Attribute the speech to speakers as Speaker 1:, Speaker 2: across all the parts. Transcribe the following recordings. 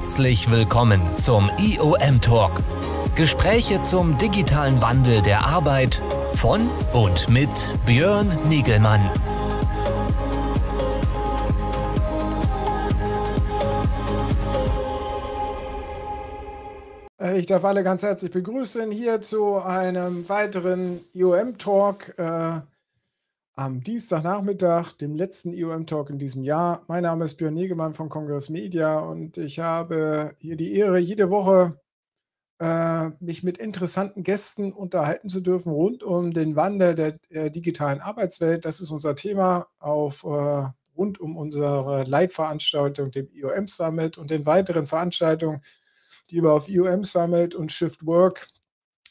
Speaker 1: Herzlich willkommen zum IOM Talk. Gespräche zum digitalen Wandel der Arbeit von und mit Björn Nigelmann.
Speaker 2: Äh, ich darf alle ganz herzlich begrüßen hier zu einem weiteren IOM Talk. Am Dienstagnachmittag, dem letzten IOM-Talk in diesem Jahr. Mein Name ist Björn Negemann von Kongress Media und ich habe hier die Ehre, jede Woche äh, mich mit interessanten Gästen unterhalten zu dürfen rund um den Wandel der, der digitalen Arbeitswelt. Das ist unser Thema auf äh, rund um unsere Leitveranstaltung, dem IOM Summit und den weiteren Veranstaltungen, die wir auf IOM Summit und Shift Work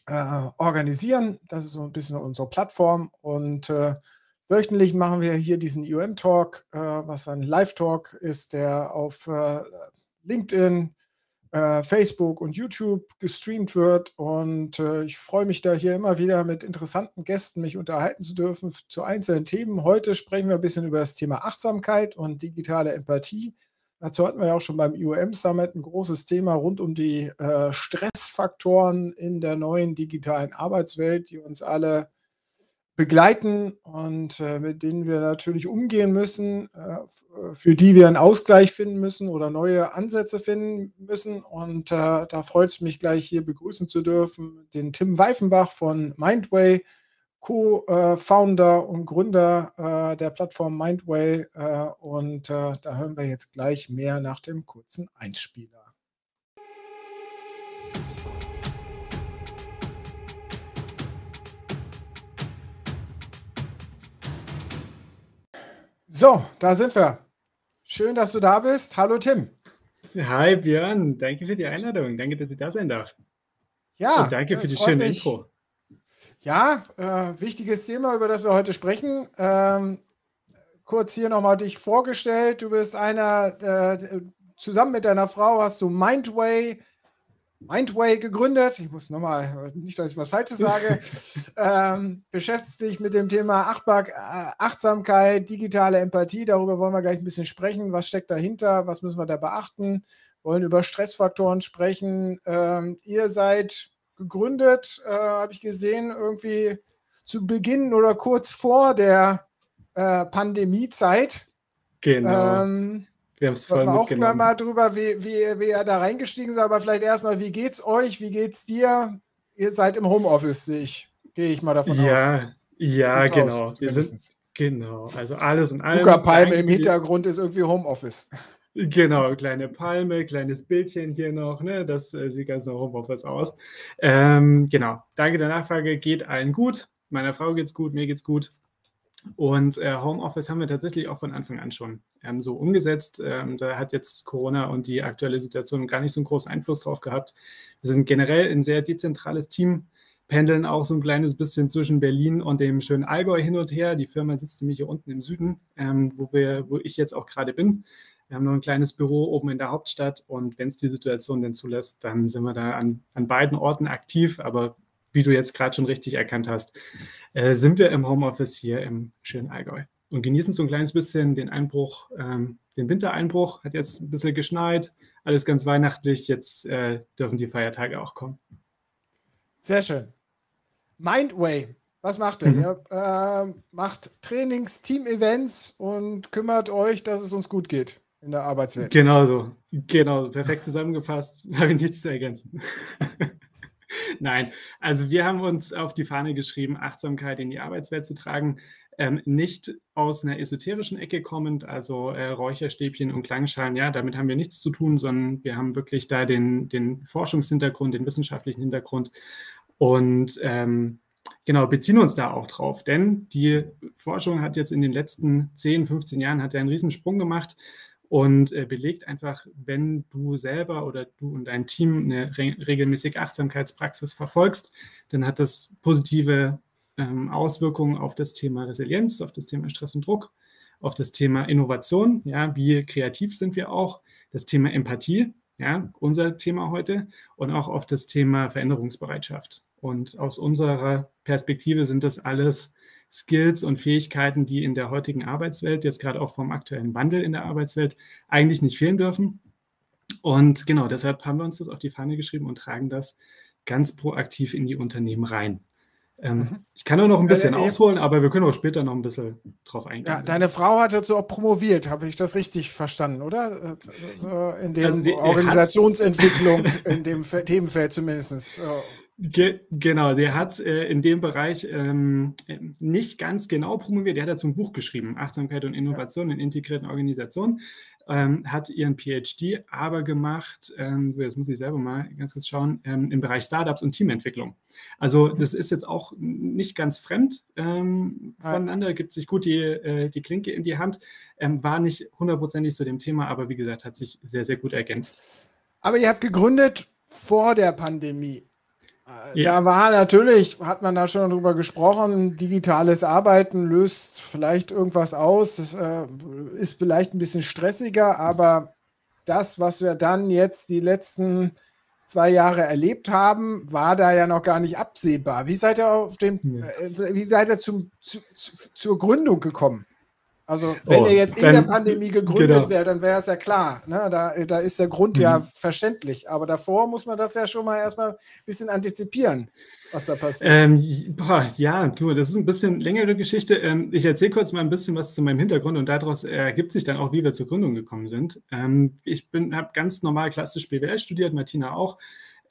Speaker 2: äh, organisieren. Das ist so ein bisschen unsere Plattform und äh, Wöchentlich machen wir hier diesen IOM-Talk, äh, was ein Live-Talk ist, der auf äh, LinkedIn, äh, Facebook und YouTube gestreamt wird. Und äh, ich freue mich da hier immer wieder mit interessanten Gästen mich unterhalten zu dürfen zu einzelnen Themen. Heute sprechen wir ein bisschen über das Thema Achtsamkeit und digitale Empathie. Dazu hatten wir ja auch schon beim IOM Summit ein großes Thema rund um die äh, Stressfaktoren in der neuen digitalen Arbeitswelt, die uns alle begleiten und äh, mit denen wir natürlich umgehen müssen, äh, äh, für die wir einen Ausgleich finden müssen oder neue Ansätze finden müssen. Und äh, da freut es mich gleich hier begrüßen zu dürfen, den Tim Weifenbach von Mindway, Co-Founder und Gründer äh, der Plattform Mindway. Äh, und da hören wir jetzt gleich mehr nach dem kurzen Einspieler. So, da sind wir. Schön, dass du da bist. Hallo Tim.
Speaker 3: Hi Björn, danke für die Einladung. Danke, dass ich da sein darf.
Speaker 2: Ja.
Speaker 3: Und danke für die schöne mich. Intro.
Speaker 2: Ja, äh, wichtiges Thema, über das wir heute sprechen. Ähm, kurz hier nochmal dich vorgestellt. Du bist einer, äh, zusammen mit deiner Frau hast du Mindway Mindway gegründet. Ich muss nochmal, nicht, dass ich was Falsches sage. ähm, beschäftigt sich mit dem Thema Achtbar äh, Achtsamkeit, digitale Empathie. Darüber wollen wir gleich ein bisschen sprechen. Was steckt dahinter? Was müssen wir da beachten? Wollen über Stressfaktoren sprechen. Ähm, ihr seid gegründet, äh, habe ich gesehen, irgendwie zu Beginn oder kurz vor der äh, Pandemiezeit.
Speaker 3: Genau. Ähm,
Speaker 2: wir haben es voll wir auch gleich mal drüber, wie, wie, wie ihr da reingestiegen seid, aber vielleicht erstmal, wie geht's euch? Wie geht's dir? Ihr seid im Homeoffice, sehe ich. Gehe ich mal davon
Speaker 3: ja,
Speaker 2: aus.
Speaker 3: Ja, genau. Aus, wir sind, genau. Also alles und alles.
Speaker 2: Palme im Hintergrund ist irgendwie Homeoffice.
Speaker 3: Genau, kleine Palme, kleines Bildchen hier noch, ne? Das äh, sieht ganz nach Homeoffice aus. Ähm, genau, danke der Nachfrage, geht allen gut. Meiner Frau geht's gut, mir geht's gut. Und äh, Homeoffice haben wir tatsächlich auch von Anfang an schon ähm, so umgesetzt. Ähm, da hat jetzt Corona und die aktuelle Situation gar nicht so einen großen Einfluss drauf gehabt. Wir sind generell ein sehr dezentrales Team, pendeln auch so ein kleines bisschen zwischen Berlin und dem schönen Allgäu hin und her. Die Firma sitzt nämlich hier unten im Süden, ähm, wo, wir, wo ich jetzt auch gerade bin. Wir haben noch ein kleines Büro oben in der Hauptstadt und wenn es die Situation denn zulässt, dann sind wir da an, an beiden Orten aktiv. Aber wie du jetzt gerade schon richtig erkannt hast, äh, sind wir im Homeoffice hier im schönen Allgäu und genießen so ein kleines bisschen den Einbruch, ähm, den Wintereinbruch. Hat jetzt ein bisschen geschneit, alles ganz weihnachtlich. Jetzt äh, dürfen die Feiertage auch kommen.
Speaker 2: Sehr schön. Mindway, was macht ihr? Mhm. Ihr äh, macht Trainings, Team-Events und kümmert euch, dass es uns gut geht in der Arbeitswelt.
Speaker 3: Genau so. Genau, perfekt zusammengefasst. Habe ich nichts zu ergänzen. Nein, also wir haben uns auf die Fahne geschrieben, Achtsamkeit in die Arbeitswelt zu tragen. Ähm, nicht aus einer esoterischen Ecke kommend, also äh, Räucherstäbchen und Klangschalen, ja, damit haben wir nichts zu tun, sondern wir haben wirklich da den, den Forschungshintergrund, den wissenschaftlichen Hintergrund und ähm, genau, beziehen uns da auch drauf. Denn die Forschung hat jetzt in den letzten 10, 15 Jahren hat ja einen Riesensprung gemacht und äh, belegt einfach, wenn du selber oder du und dein Team eine re regelmäßige Achtsamkeitspraxis verfolgst, dann hat das positive ähm, Auswirkungen auf das Thema Resilienz, auf das Thema Stress und Druck, auf das Thema Innovation, ja, wie kreativ sind wir auch, das Thema Empathie, ja, unser Thema heute und auch auf das Thema Veränderungsbereitschaft. Und aus unserer Perspektive sind das alles Skills und Fähigkeiten, die in der heutigen Arbeitswelt, jetzt gerade auch vom aktuellen Wandel in der Arbeitswelt, eigentlich nicht fehlen dürfen. Und genau, deshalb haben wir uns das auf die Fahne geschrieben und tragen das ganz proaktiv in die Unternehmen rein. Ähm, mhm. Ich kann auch noch ein bisschen äh, ausholen, aber wir können auch später noch ein bisschen drauf eingehen.
Speaker 2: Ja, deine Frau hat dazu auch promoviert, habe ich das richtig verstanden, oder? So in der also Organisationsentwicklung, in dem Themenfeld zumindest.
Speaker 3: Ge genau, der hat äh, in dem Bereich ähm, nicht ganz genau promoviert. Der hat dazu ein Buch geschrieben, Achtsamkeit und Innovation in integrierten Organisationen ähm, hat ihren PhD aber gemacht, ähm, so jetzt muss ich selber mal ganz kurz schauen, ähm, im Bereich Startups und Teamentwicklung. Also mhm. das ist jetzt auch nicht ganz fremd ähm, voneinander, gibt sich gut die, äh, die Klinke in die Hand, ähm, war nicht hundertprozentig zu dem Thema, aber wie gesagt, hat sich sehr, sehr gut ergänzt.
Speaker 2: Aber ihr habt gegründet vor der Pandemie. Ja. Da war natürlich, hat man da schon drüber gesprochen, digitales Arbeiten löst vielleicht irgendwas aus. Das äh, ist vielleicht ein bisschen stressiger, aber das, was wir dann jetzt die letzten zwei Jahre erlebt haben, war da ja noch gar nicht absehbar. Wie seid ihr auf dem, äh, wie seid ihr zum, zu, zu, zur Gründung gekommen? Also wenn oh, er jetzt in dann, der Pandemie gegründet genau. wäre, dann wäre es ja klar. Ne? Da, da ist der Grund mhm. ja verständlich. Aber davor muss man das ja schon mal erstmal ein bisschen antizipieren, was da passiert.
Speaker 3: Ähm, boah, ja, du, das ist ein bisschen längere Geschichte. Ähm, ich erzähle kurz mal ein bisschen was zu meinem Hintergrund und daraus ergibt sich dann auch, wie wir zur Gründung gekommen sind. Ähm, ich habe ganz normal klassisch BWL studiert, Martina auch.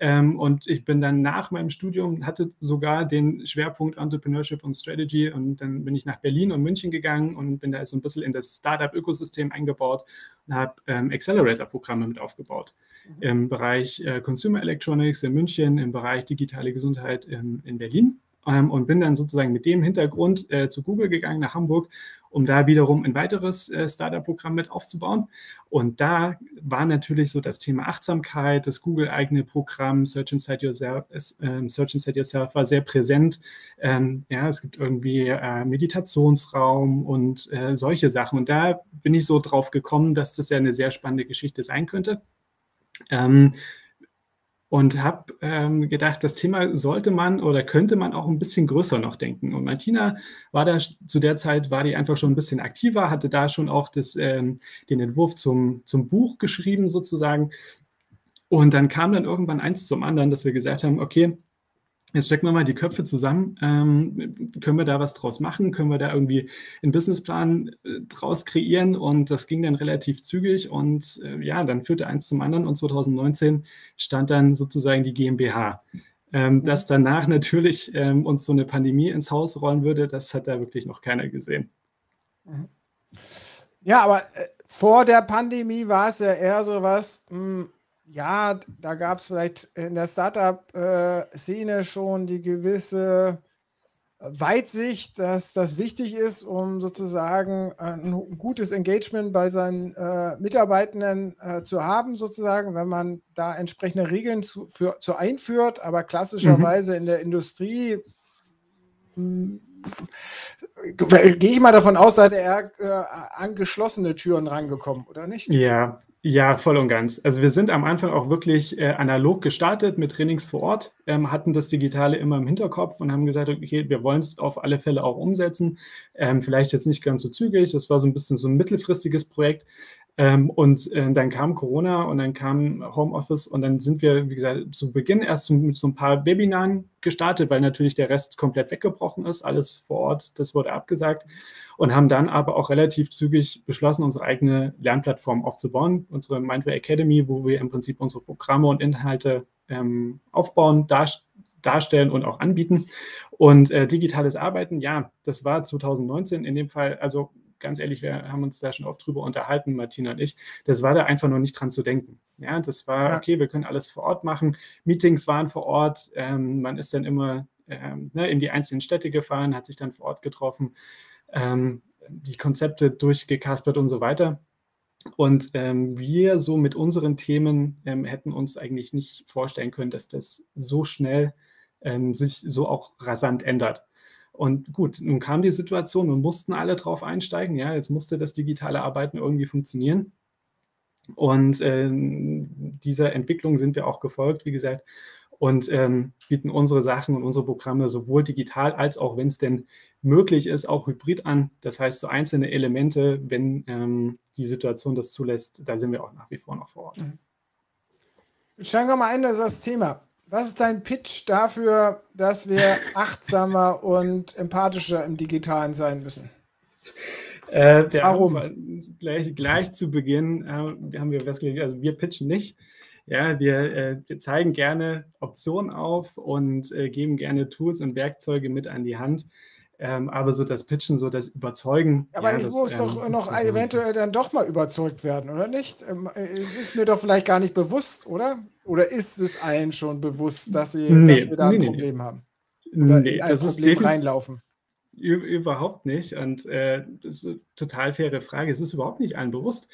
Speaker 3: Ähm, und ich bin dann nach meinem Studium, hatte sogar den Schwerpunkt Entrepreneurship und Strategy und dann bin ich nach Berlin und München gegangen und bin da so ein bisschen in das Startup-Ökosystem eingebaut und habe ähm, Accelerator-Programme mit aufgebaut. Mhm. Im Bereich äh, Consumer Electronics in München, im Bereich digitale Gesundheit in, in Berlin ähm, und bin dann sozusagen mit dem Hintergrund äh, zu Google gegangen nach Hamburg um da wiederum ein weiteres äh, Startup-Programm mit aufzubauen. Und da war natürlich so das Thema Achtsamkeit, das Google-eigene Programm Search Inside Yourself, äh, Search Inside Yourself war sehr präsent. Ähm, ja, es gibt irgendwie äh, Meditationsraum und äh, solche Sachen. Und da bin ich so drauf gekommen, dass das ja eine sehr spannende Geschichte sein könnte. Ähm, und habe ähm, gedacht, das Thema sollte man oder könnte man auch ein bisschen größer noch denken. Und Martina war da zu der Zeit, war die einfach schon ein bisschen aktiver, hatte da schon auch das, ähm, den Entwurf zum, zum Buch geschrieben sozusagen. Und dann kam dann irgendwann eins zum anderen, dass wir gesagt haben, okay, Jetzt stecken wir mal die Köpfe zusammen. Ähm, können wir da was draus machen? Können wir da irgendwie einen Businessplan äh, draus kreieren? Und das ging dann relativ zügig. Und äh, ja, dann führte eins zum anderen. Und 2019 stand dann sozusagen die GmbH. Ähm, mhm. dass danach natürlich ähm, uns so eine Pandemie ins Haus rollen würde, das hat da wirklich noch keiner gesehen.
Speaker 2: Mhm. Ja, aber äh, vor der Pandemie war es ja eher so was, mh, hm, ja, da gab es vielleicht in der Startup-Szene schon die gewisse Weitsicht, dass das wichtig ist, um sozusagen ein gutes Engagement bei seinen äh, Mitarbeitenden äh, zu haben, sozusagen, wenn man da entsprechende Regeln zu, für, zu einführt. Aber klassischerweise mhm. in der Industrie hm, gehe ich mal davon aus, seid ihr eher äh, an geschlossene Türen rangekommen, oder nicht?
Speaker 3: Ja, ja, voll und ganz. Also wir sind am Anfang auch wirklich äh, analog gestartet mit Trainings vor Ort, ähm, hatten das Digitale immer im Hinterkopf und haben gesagt, okay, wir wollen es auf alle Fälle auch umsetzen. Ähm, vielleicht jetzt nicht ganz so zügig, das war so ein bisschen so ein mittelfristiges Projekt. Ähm, und äh, dann kam Corona und dann kam Homeoffice und dann sind wir, wie gesagt, zu Beginn erst mit so ein paar Webinaren gestartet, weil natürlich der Rest komplett weggebrochen ist, alles vor Ort, das wurde abgesagt und haben dann aber auch relativ zügig beschlossen, unsere eigene Lernplattform aufzubauen, unsere Mindway Academy, wo wir im Prinzip unsere Programme und Inhalte ähm, aufbauen, dar darstellen und auch anbieten. Und äh, digitales Arbeiten, ja, das war 2019 in dem Fall, also ganz ehrlich, wir haben uns da schon oft drüber unterhalten, Martina und ich, das war da einfach noch nicht dran zu denken. Ja, das war, okay, wir können alles vor Ort machen. Meetings waren vor Ort, ähm, man ist dann immer ähm, ne, in die einzelnen Städte gefahren, hat sich dann vor Ort getroffen ähm, die Konzepte durchgekaspert und so weiter. Und ähm, wir so mit unseren Themen ähm, hätten uns eigentlich nicht vorstellen können, dass das so schnell ähm, sich so auch rasant ändert. Und gut, nun kam die Situation, nun mussten alle drauf einsteigen. Ja, jetzt musste das digitale Arbeiten irgendwie funktionieren. Und ähm, dieser Entwicklung sind wir auch gefolgt, wie gesagt, und ähm, bieten unsere Sachen und unsere Programme sowohl digital als auch, wenn es denn möglich ist, auch hybrid an. Das heißt, so einzelne Elemente, wenn ähm, die Situation das zulässt, da sind wir auch nach wie vor noch vor Ort. Mhm.
Speaker 2: Steigen wir mal ein, das ist das Thema. Was ist dein Pitch dafür, dass wir achtsamer und empathischer im Digitalen sein müssen?
Speaker 3: Äh, Warum? Gleich, gleich zu Beginn äh, haben wir festgelegt, also wir pitchen nicht. Ja, wir, äh, wir zeigen gerne Optionen auf und äh, geben gerne Tools und Werkzeuge mit an die Hand. Ähm, aber so das Pitchen, so das Überzeugen.
Speaker 2: Aber
Speaker 3: ja,
Speaker 2: ich
Speaker 3: das,
Speaker 2: muss
Speaker 3: ähm,
Speaker 2: doch noch eventuell dann doch mal überzeugt werden, oder nicht? Ähm, es ist mir doch vielleicht gar nicht bewusst, oder? Oder ist es allen schon bewusst, dass, sie,
Speaker 3: nee,
Speaker 2: dass wir da ein
Speaker 3: nee,
Speaker 2: Problem
Speaker 3: nee.
Speaker 2: haben? Oder
Speaker 3: nee,
Speaker 2: in ein
Speaker 3: das ist
Speaker 2: Problem
Speaker 3: definitiv-
Speaker 2: reinlaufen?
Speaker 3: Überhaupt nicht. Und äh, das ist eine total faire Frage. Es ist überhaupt nicht allen bewusst.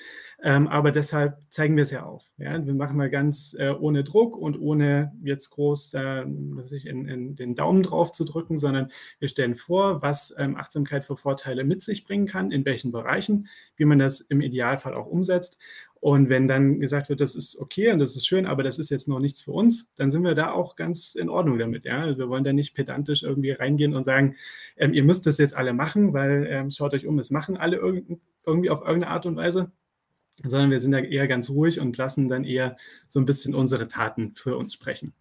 Speaker 3: Ähm, aber deshalb zeigen wir es ja auf. Ja? Wir machen mal ganz äh, ohne Druck und ohne jetzt groß äh, ich, in, in den Daumen drauf zu drücken, sondern wir stellen vor, was ähm, Achtsamkeit für Vorteile mit sich bringen kann, in welchen Bereichen, wie man das im Idealfall auch umsetzt. Und wenn dann gesagt wird, das ist okay und das ist schön, aber das ist jetzt noch nichts für uns, dann sind wir da auch ganz in Ordnung damit. Ja? Also wir wollen da nicht pedantisch irgendwie reingehen und sagen, ähm, ihr müsst das jetzt alle machen, weil ähm, schaut euch um, es machen alle irg irgendwie auf irgendeine Art und Weise, sondern wir sind da eher ganz ruhig und lassen dann eher so ein bisschen unsere Taten für uns sprechen.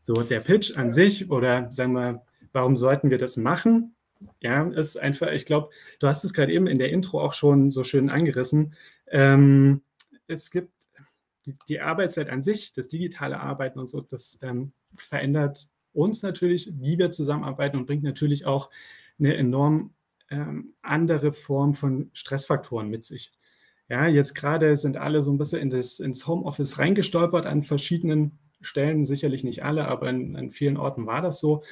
Speaker 3: So, der Pitch an sich oder sagen wir, warum sollten wir das machen? Ja, ist einfach, ich glaube, du hast es gerade eben in der Intro auch schon so schön angerissen. Ähm, es gibt die, die Arbeitswelt an sich, das digitale Arbeiten und so, das ähm, verändert uns natürlich, wie wir zusammenarbeiten und bringt natürlich auch eine enorm ähm, andere Form von Stressfaktoren mit sich. Ja, jetzt gerade sind alle so ein bisschen in das, ins Homeoffice reingestolpert an verschiedenen Stellen, sicherlich nicht alle, aber in, an vielen Orten war das so.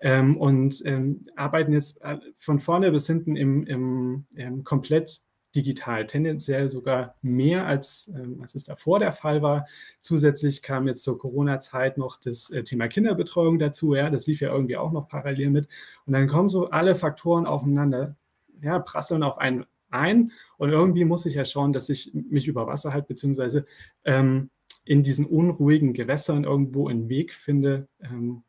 Speaker 3: Ähm, und ähm, arbeiten jetzt äh, von vorne bis hinten im, im, im komplett digital, tendenziell sogar mehr als, ähm, als es davor der Fall war. Zusätzlich kam jetzt zur Corona-Zeit noch das äh, Thema Kinderbetreuung dazu. Ja, das lief ja irgendwie auch noch parallel mit. Und dann kommen so alle Faktoren aufeinander, ja, prasseln auf einen ein. Und irgendwie muss ich ja schauen, dass ich mich über Wasser halte, beziehungsweise ähm, in diesen unruhigen Gewässern irgendwo einen Weg finde, ähm,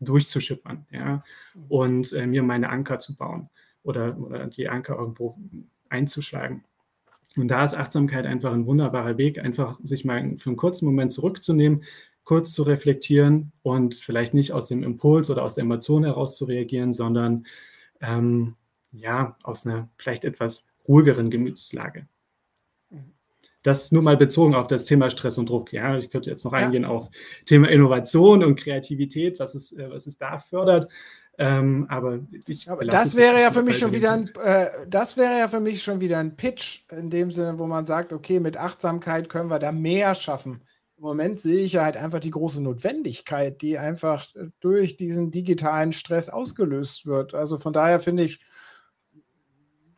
Speaker 3: durchzuschippern, ja, und äh, mir meine Anker zu bauen oder, oder die Anker irgendwo einzuschlagen. Und da ist Achtsamkeit einfach ein wunderbarer Weg, einfach sich mal für einen kurzen Moment zurückzunehmen, kurz zu reflektieren und vielleicht nicht aus dem Impuls oder aus der Emotion heraus zu reagieren, sondern ähm, ja, aus einer vielleicht etwas ruhigeren Gemütslage. Das nur mal bezogen auf das Thema Stress und Druck. Ja, ich könnte jetzt noch eingehen ja. auf Thema Innovation und Kreativität, was es, was es da fördert. Ähm, aber ich
Speaker 2: aber das wäre ja für mich schon wieder ein, äh, das wäre ja für mich schon wieder ein Pitch in dem Sinne, wo man sagt, okay, mit Achtsamkeit können wir da mehr schaffen. Im Moment sehe ich ja halt einfach die große Notwendigkeit, die einfach durch diesen digitalen Stress ausgelöst wird. Also von daher finde ich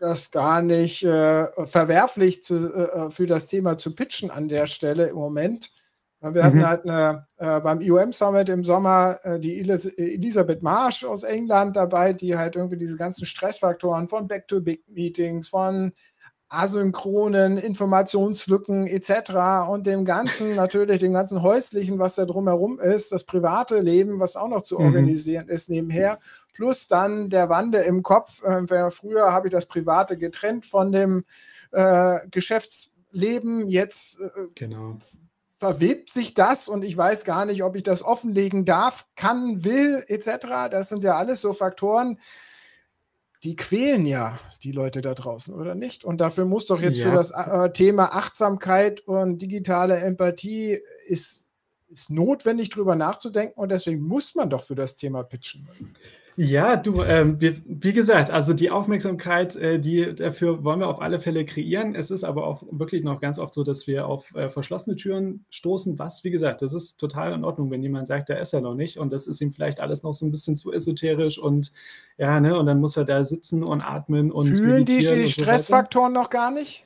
Speaker 2: das gar nicht äh, verwerflich zu, äh, für das Thema zu pitchen an der Stelle im Moment. Wir hatten mhm. halt eine, äh, beim IOM Summit im Sommer äh, die Elis Elisabeth Marsch aus England dabei, die halt irgendwie diese ganzen Stressfaktoren von Back-to-Big-Meetings, von asynchronen Informationslücken etc. und dem ganzen, natürlich dem ganzen häuslichen, was da drumherum ist, das private Leben, was auch noch zu
Speaker 3: Mhm.
Speaker 2: organisieren ist nebenher, plus dann der Wandel im Kopf. Äh, früher habe ich das Private getrennt von dem äh, Geschäftsleben, jetzt äh,
Speaker 3: Genau.
Speaker 2: verwebt sich das und ich weiß gar nicht, ob ich das offenlegen darf, kann, will, etc. Das sind ja alles so Faktoren, die quälen ja die Leute da draußen, oder nicht? Und dafür muss doch jetzt für
Speaker 3: Ja.
Speaker 2: das äh, Thema Achtsamkeit und digitale Empathie ist, ist notwendig, drüber nachzudenken und deswegen muss man doch für das Thema pitchen.
Speaker 3: Ja, du, ähm, wir, wie gesagt, also die Aufmerksamkeit, äh, die dafür wollen wir auf alle Fälle kreieren. Es ist aber auch wirklich noch ganz oft so, dass wir auf äh, verschlossene Türen stoßen, was, wie gesagt, das ist total in Ordnung, wenn jemand sagt, der ist er noch nicht und das ist ihm vielleicht alles noch so ein bisschen zu esoterisch und ja, ne, und dann muss er da sitzen und atmen und
Speaker 2: Fühlen die, die
Speaker 3: so.
Speaker 2: Stressfaktoren noch gar nicht?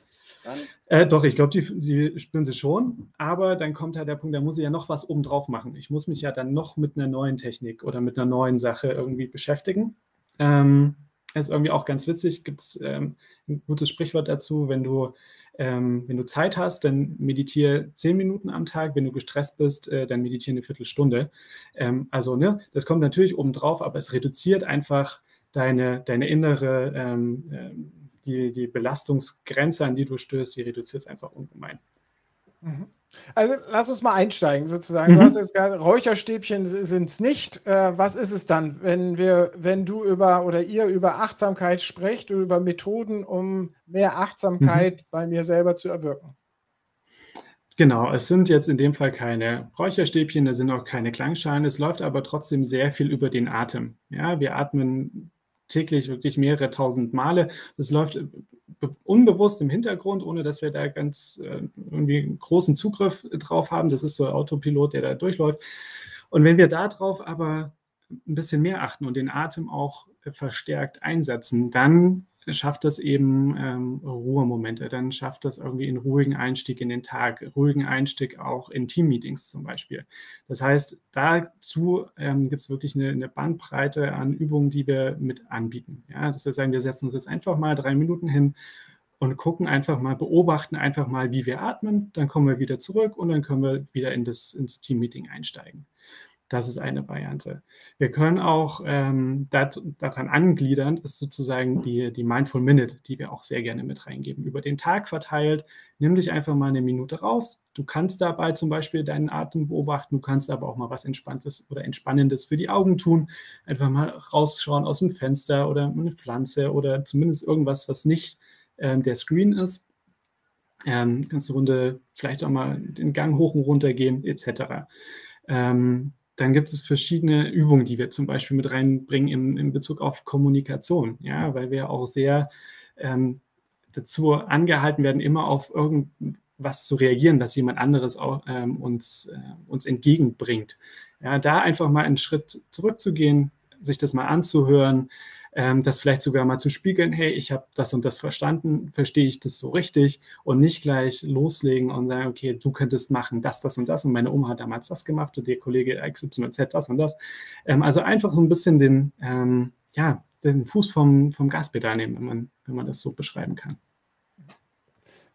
Speaker 3: Äh, doch, ich glaube, die, die spüren sie schon, aber dann kommt halt der Punkt, da muss ich ja noch was obendrauf machen. Ich muss mich ja dann noch mit einer neuen Technik oder mit einer neuen Sache irgendwie beschäftigen. Ähm, ist irgendwie auch ganz witzig, gibt es ähm, ein gutes Sprichwort dazu, wenn du, ähm, wenn du Zeit hast, dann meditiere zehn Minuten am Tag, wenn du gestresst bist, äh, dann meditiere eine Viertelstunde. Ähm, also, ne, das kommt natürlich obendrauf, aber es reduziert einfach deine, deine innere ähm, ähm, die, die Belastungsgrenze, an die du stößt, die reduziert es einfach ungemein.
Speaker 2: Mhm. Also lass uns mal einsteigen sozusagen. Mhm. Du hast jetzt gerade Räucherstäbchen sind es nicht. Äh, was ist es dann, wenn wir, wenn du über oder ihr über Achtsamkeit sprecht oder über Methoden, um mehr Achtsamkeit mhm. bei mir selber zu erwirken?
Speaker 3: Genau, es sind jetzt in dem Fall keine Räucherstäbchen, da sind auch keine Klangschalen. Es läuft aber trotzdem sehr viel über den Atem. Ja, wir atmen täglich wirklich mehrere tausend Male. Das läuft unbewusst im Hintergrund, ohne dass wir da ganz äh, irgendwie großen Zugriff drauf haben. Das ist so ein Autopilot, der da durchläuft. Und wenn wir darauf aber ein bisschen mehr achten und den Atem auch verstärkt einsetzen, dann schafft das eben ähm, Ruhemomente, dann schafft das irgendwie einen ruhigen Einstieg in den Tag, ruhigen Einstieg auch in Teammeetings zum Beispiel. Das heißt, dazu ähm, gibt es wirklich eine, eine, Bandbreite an Übungen, die wir mit anbieten. Ja, dass wir sagen, wir setzen uns jetzt einfach mal drei Minuten hin und gucken einfach mal, beobachten einfach mal, wie wir atmen, dann kommen wir wieder zurück und dann können wir wieder in das, ins Teammeeting einsteigen. Das ist eine Variante. Wir können auch ähm, dat, daran angliedern, ist sozusagen die, die Mindful Minute, die wir auch sehr gerne mit reingeben. Über den Tag verteilt, nimm dich einfach mal eine Minute raus. Du kannst dabei zum Beispiel deinen Atem beobachten, du kannst aber auch mal was Entspanntes oder Entspannendes für die Augen tun. Einfach mal rausschauen aus dem Fenster oder eine Pflanze oder zumindest irgendwas, was nicht ähm, der Screen ist. Ähm, kannst du Runde vielleicht auch mal den Gang hoch und runter gehen, etc. Ähm, dann gibt es verschiedene Übungen, die wir zum Beispiel mit reinbringen in, in Bezug auf Kommunikation, ja, weil wir auch sehr ähm, dazu angehalten werden, immer auf irgendwas zu reagieren, was jemand anderes auch, ähm, uns, äh, uns entgegenbringt. Ja, da einfach mal einen Schritt zurückzugehen, sich das mal anzuhören, ähm, das vielleicht sogar mal zu spiegeln, hey, ich habe das und das verstanden, verstehe ich das so richtig und nicht gleich loslegen und sagen, okay, du könntest machen das, das und das und meine Oma hat damals das gemacht und der Kollege XYZ das und das. Ähm, also einfach so ein bisschen den, ähm, ja, den Fuß vom, vom Gaspedal nehmen, wenn man, wenn man das so beschreiben kann.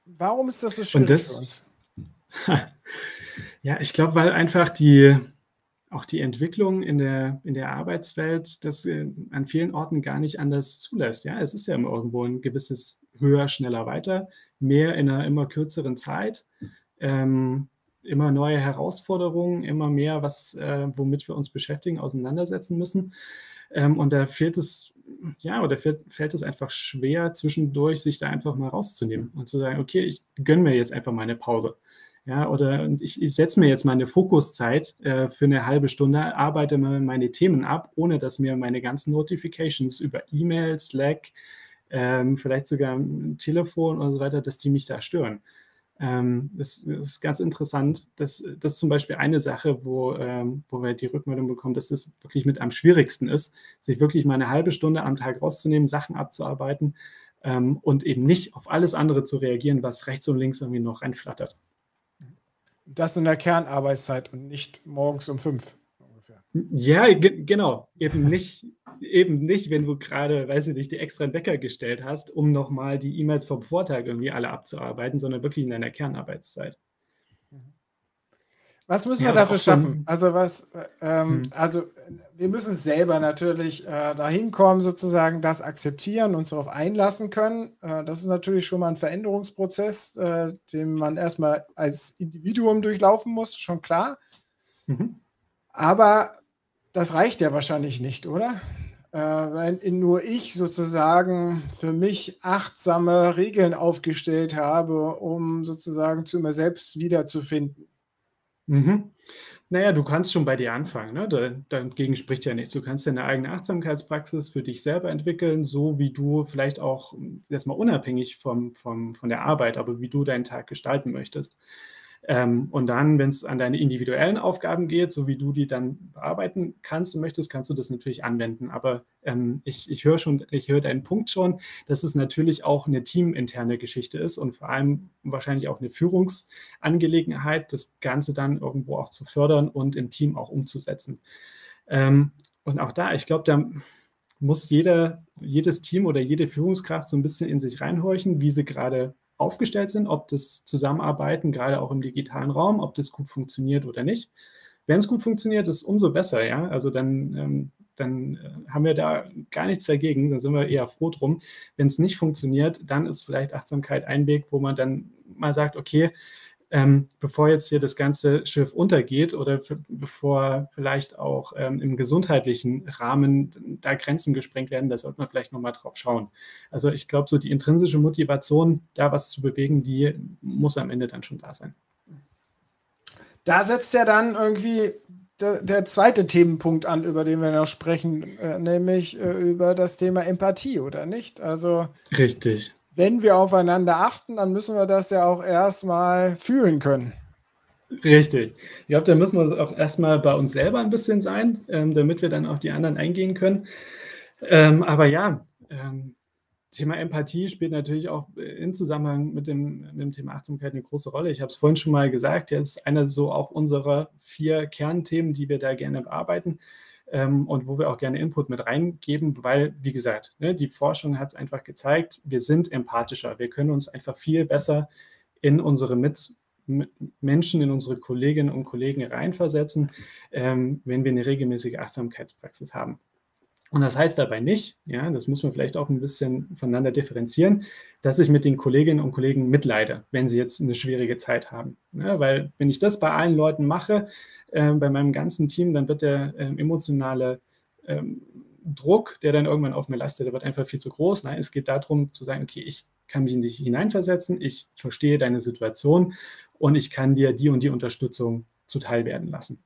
Speaker 2: Warum ist das so schwierig das, für uns?
Speaker 3: ja, ich glaube, weil einfach die, auch die Entwicklung in der, in der Arbeitswelt das äh, an vielen Orten gar nicht anders zulässt. Ja, es ist ja immer irgendwo ein gewisses höher, schneller, weiter, mehr in einer immer kürzeren Zeit, ähm, immer neue Herausforderungen, immer mehr, was, äh, womit wir uns beschäftigen, auseinandersetzen müssen. Ähm, und da fehlt es, ja, oder fällt, es einfach schwer, zwischendurch sich da einfach mal rauszunehmen und zu sagen, okay, ich gönne mir jetzt einfach mal eine Pause. Ja, oder ich, ich setze mir jetzt meine Fokuszeit äh, für eine halbe Stunde, arbeite mal meine Themen ab, ohne dass mir meine ganzen Notifications über E-Mail, Slack, ähm, vielleicht sogar Telefon und so weiter, dass die mich da stören. Ähm, das, das, ist ganz interessant. Das, das ist zum Beispiel eine Sache, wo, ähm, wo wir die Rückmeldung bekommen, dass es wirklich mit am schwierigsten ist, sich wirklich mal eine halbe Stunde am Tag rauszunehmen, Sachen abzuarbeiten ähm, und eben nicht auf alles andere zu reagieren, was rechts und links irgendwie noch reinflattert.
Speaker 2: Das in der Kernarbeitszeit und nicht morgens um fünf ungefähr.
Speaker 3: Ja, genau. Eben nicht, eben nicht, wenn du gerade, weiß ich nicht, die extra Wecker gestellt hast, um nochmal die E-Mails vom Vortag irgendwie alle abzuarbeiten, sondern wirklich in deiner Kernarbeitszeit.
Speaker 2: Was müssen wir ja, dafür schaffen? Also was, ähm, hm. also wir müssen selber natürlich äh, dahin kommen, sozusagen das akzeptieren, uns darauf einlassen können. Äh, das ist natürlich schon mal ein Veränderungsprozess, äh, den man erstmal als Individuum durchlaufen muss, schon klar. Mhm. Aber das reicht ja wahrscheinlich nicht, oder? Äh, wenn nur ich sozusagen für mich achtsame Regeln aufgestellt habe, um sozusagen zu mir selbst wiederzufinden.
Speaker 3: Mhm. Naja, du kannst schon bei dir anfangen. Ne? Da, dagegen spricht ja nichts. Du kannst deine eigene Achtsamkeitspraxis für dich selber entwickeln, so wie du vielleicht auch erstmal unabhängig vom, vom, von der Arbeit, aber wie du deinen Tag gestalten möchtest. Ähm, und dann, wenn es an deine individuellen Aufgaben geht, so wie du die dann bearbeiten kannst und möchtest, kannst du das natürlich anwenden. Aber ähm, ich, ich höre schon, ich höre deinen Punkt schon, dass es natürlich auch eine teaminterne Geschichte ist und vor allem wahrscheinlich auch eine Führungsangelegenheit, das Ganze dann irgendwo auch zu fördern und im Team auch umzusetzen. Ähm, und auch da, ich glaube, da muss jeder, jedes Team oder jede Führungskraft so ein bisschen in sich reinhorchen, wie sie gerade aufgestellt sind, ob das Zusammenarbeiten, gerade auch im digitalen Raum, ob das gut funktioniert oder nicht. Wenn es gut funktioniert, ist umso besser, ja. Also dann, ähm, dann äh, haben wir da gar nichts dagegen, da sind wir eher froh drum. Wenn es nicht funktioniert, dann ist vielleicht Achtsamkeit ein Weg, wo man dann mal sagt, okay, ähm, bevor jetzt hier das ganze Schiff untergeht oder bevor vielleicht auch ähm, im gesundheitlichen Rahmen da Grenzen gesprengt werden, da sollte man vielleicht nochmal drauf schauen. Also ich glaube, so die intrinsische Motivation, da was zu bewegen, die muss am Ende dann schon da sein.
Speaker 2: Da setzt ja dann irgendwie der, der, zweite Themenpunkt an, über den wir noch sprechen, äh, nämlich äh, über das Thema Empathie, oder nicht? Also
Speaker 3: richtig.
Speaker 2: Wenn wir aufeinander achten, dann müssen wir das ja auch erstmal fühlen können.
Speaker 3: Richtig. Ich glaube, da müssen wir auch erstmal bei uns selber ein bisschen sein, ähm, damit wir dann auch die anderen eingehen können. Ähm, aber ja, ähm, Thema Empathie spielt natürlich auch äh, im Zusammenhang mit dem, mit dem Thema Achtsamkeit eine große Rolle. Ich habe es vorhin schon mal gesagt, ja, ist einer so auch unserer vier Kernthemen, die wir da gerne bearbeiten ähm, und wo wir auch gerne Input mit reingeben, weil, wie gesagt, ne, die Forschung hat es einfach gezeigt, wir sind empathischer. Wir können uns einfach viel besser in unsere mit Menschen, in unsere Kolleginnen und Kollegen reinversetzen, ähm, wenn wir eine regelmäßige Achtsamkeitspraxis haben. Und das heißt dabei nicht, ja, das muss man vielleicht auch ein bisschen voneinander differenzieren, dass ich mit den Kolleginnen und Kollegen mitleide, wenn sie jetzt eine schwierige Zeit haben. Ja, weil wenn ich das bei allen Leuten mache, äh, bei meinem ganzen Team, dann wird der äh, emotionale ähm, Druck, der dann irgendwann auf mir lastet, der wird einfach viel zu groß. Nein, es geht darum zu sagen, okay, ich kann mich in dich hineinversetzen, ich verstehe deine Situation und ich kann dir die und die Unterstützung zuteil werden lassen.